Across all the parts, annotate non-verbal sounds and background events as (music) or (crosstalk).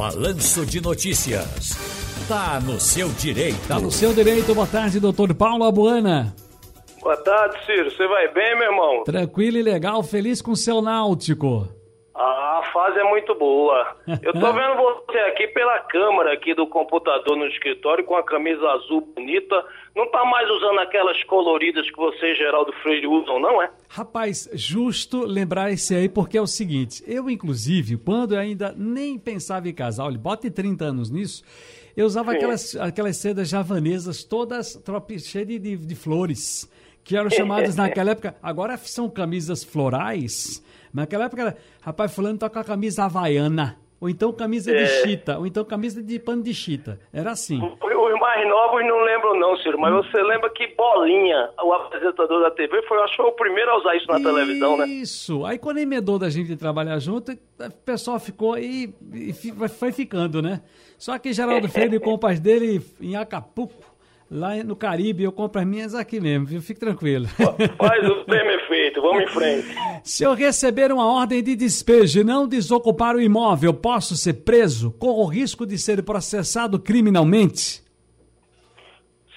Balanço de Notícias. Tá no seu direito. Tá no seu direito. Boa tarde, doutor Paulo Abuana. Boa tarde, Ciro. Você vai bem, meu irmão? Tranquilo e legal, feliz com o seu náutico. Ah, a fase é muito boa. Eu tô (laughs) vendo você aqui pela câmera aqui do computador no escritório com a camisa azul bonita. Não tá mais usando aquelas coloridas que você e Geraldo Freire usam, não é? Rapaz, justo lembrar esse aí, porque é o seguinte, eu inclusive, quando eu ainda nem pensava em casar, olha, bote 30 anos nisso, eu usava aquelas, aquelas sedas javanesas todas cheias de, de, de flores, que eram chamadas (laughs) naquela época, agora são camisas florais, naquela época era, rapaz, fulano tá com a camisa havaiana, ou então camisa de é. chita, ou então camisa de pano de chita. Era assim. Os mais novos não lembram não, Ciro, mas hum. você lembra que Bolinha, o apresentador da TV, foi, acho que foi o primeiro a usar isso na isso. televisão, né? Isso. Aí quando emendou da gente trabalhar junto, o pessoal ficou aí e foi ficando, né? Só que Geraldo (laughs) Freire e compas dele em Acapulco, lá no Caribe, eu compro as minhas aqui mesmo, viu? Fique tranquilo. Faz o (laughs) efeito, vamos em frente. Se eu receber uma ordem de despejo e não desocupar o imóvel, posso ser preso? Corro o risco de ser processado criminalmente?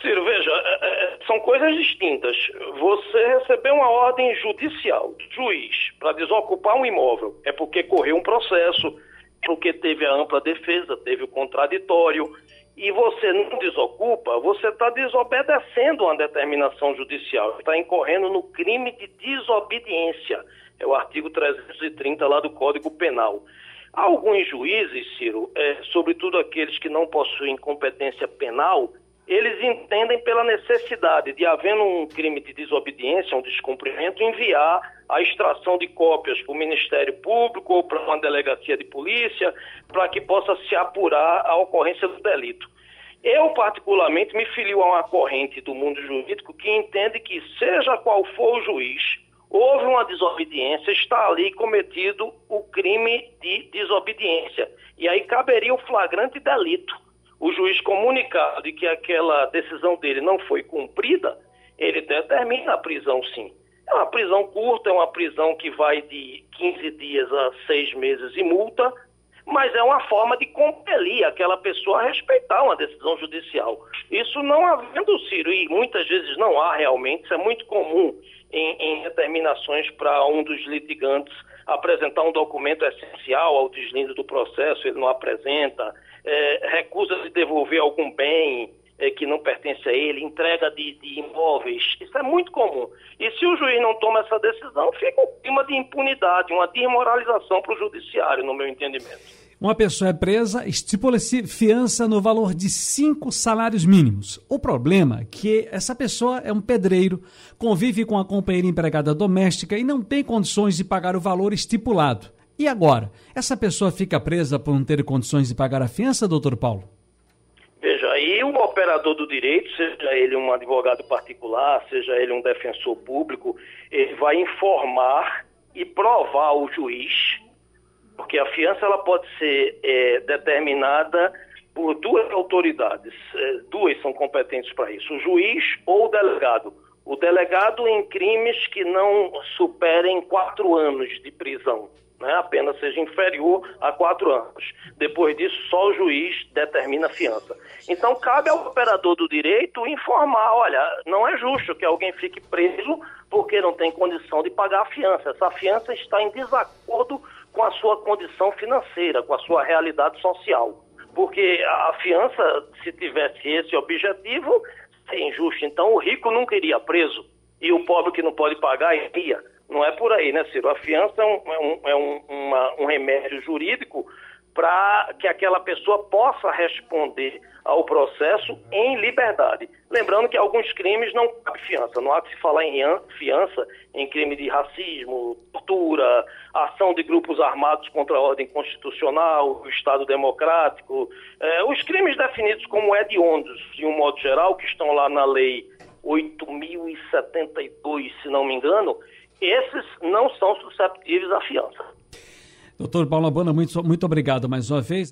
Ciro, veja, é, é, são coisas distintas. Você recebeu uma ordem judicial, juiz, para desocupar um imóvel, é porque correu um processo, porque teve a ampla defesa, teve o contraditório, e você não desocupa, você está desobedecendo uma determinação judicial, está incorrendo no crime de desobediência. É o artigo 330 lá do Código Penal. Alguns juízes, Ciro, é, sobretudo aqueles que não possuem competência penal, eles entendem pela necessidade de, havendo um crime de desobediência, um descumprimento, enviar a extração de cópias para o Ministério Público ou para uma delegacia de polícia, para que possa se apurar a ocorrência do delito. Eu, particularmente, me filio a uma corrente do mundo jurídico que entende que, seja qual for o juiz, houve uma desobediência, está ali cometido o crime de desobediência. E aí caberia o flagrante delito o juiz comunicado de que aquela decisão dele não foi cumprida, ele determina a prisão sim. É uma prisão curta, é uma prisão que vai de 15 dias a 6 meses e multa, mas é uma forma de compelir aquela pessoa a respeitar uma decisão judicial. Isso não havendo, Ciro, e muitas vezes não há realmente, isso é muito comum em, em determinações para um dos litigantes apresentar um documento essencial ao deslinde do processo, ele não apresenta, é, recusa de devolver algum bem é, que não pertence a ele, entrega de, de, imóveis, isso é muito comum. E se o juiz não toma essa decisão, fica um clima de impunidade, uma desmoralização para o judiciário, no meu entendimento. Uma pessoa é presa, estipula-se fiança no valor de cinco salários mínimos. O problema é que essa pessoa é um pedreiro, convive com a companheira empregada doméstica e não tem condições de pagar o valor estipulado. E agora? Essa pessoa fica presa por não ter condições de pagar a fiança, doutor Paulo? Veja, aí o operador do direito, seja ele um advogado particular, seja ele um defensor público, ele vai informar e provar ao juiz, porque a fiança ela pode ser é, determinada por duas autoridades, é, duas são competentes para isso, o juiz ou o delegado. O delegado em crimes que não superem quatro anos de prisão né, a pena seja inferior a quatro anos. Depois disso, só o juiz determina a fiança. Então, cabe ao operador do direito informar: olha, não é justo que alguém fique preso porque não tem condição de pagar a fiança. Essa fiança está em desacordo com a sua condição financeira, com a sua realidade social. Porque a fiança, se tivesse esse objetivo, é injusto. Então, o rico nunca iria preso e o pobre que não pode pagar iria. Não é por aí, né, Ciro? A fiança é um, é um, é um, uma, um remédio jurídico para que aquela pessoa possa responder ao processo em liberdade. Lembrando que alguns crimes não cabe fiança. Não há que se falar em fiança em crime de racismo, tortura, ação de grupos armados contra a ordem constitucional, o Estado democrático. É, os crimes definidos como hediondos, de um modo geral, que estão lá na Lei 8.072, se não me engano, esses não são susceptíveis à fiança. Doutor Paulo Abana, muito, muito obrigado mais uma vez.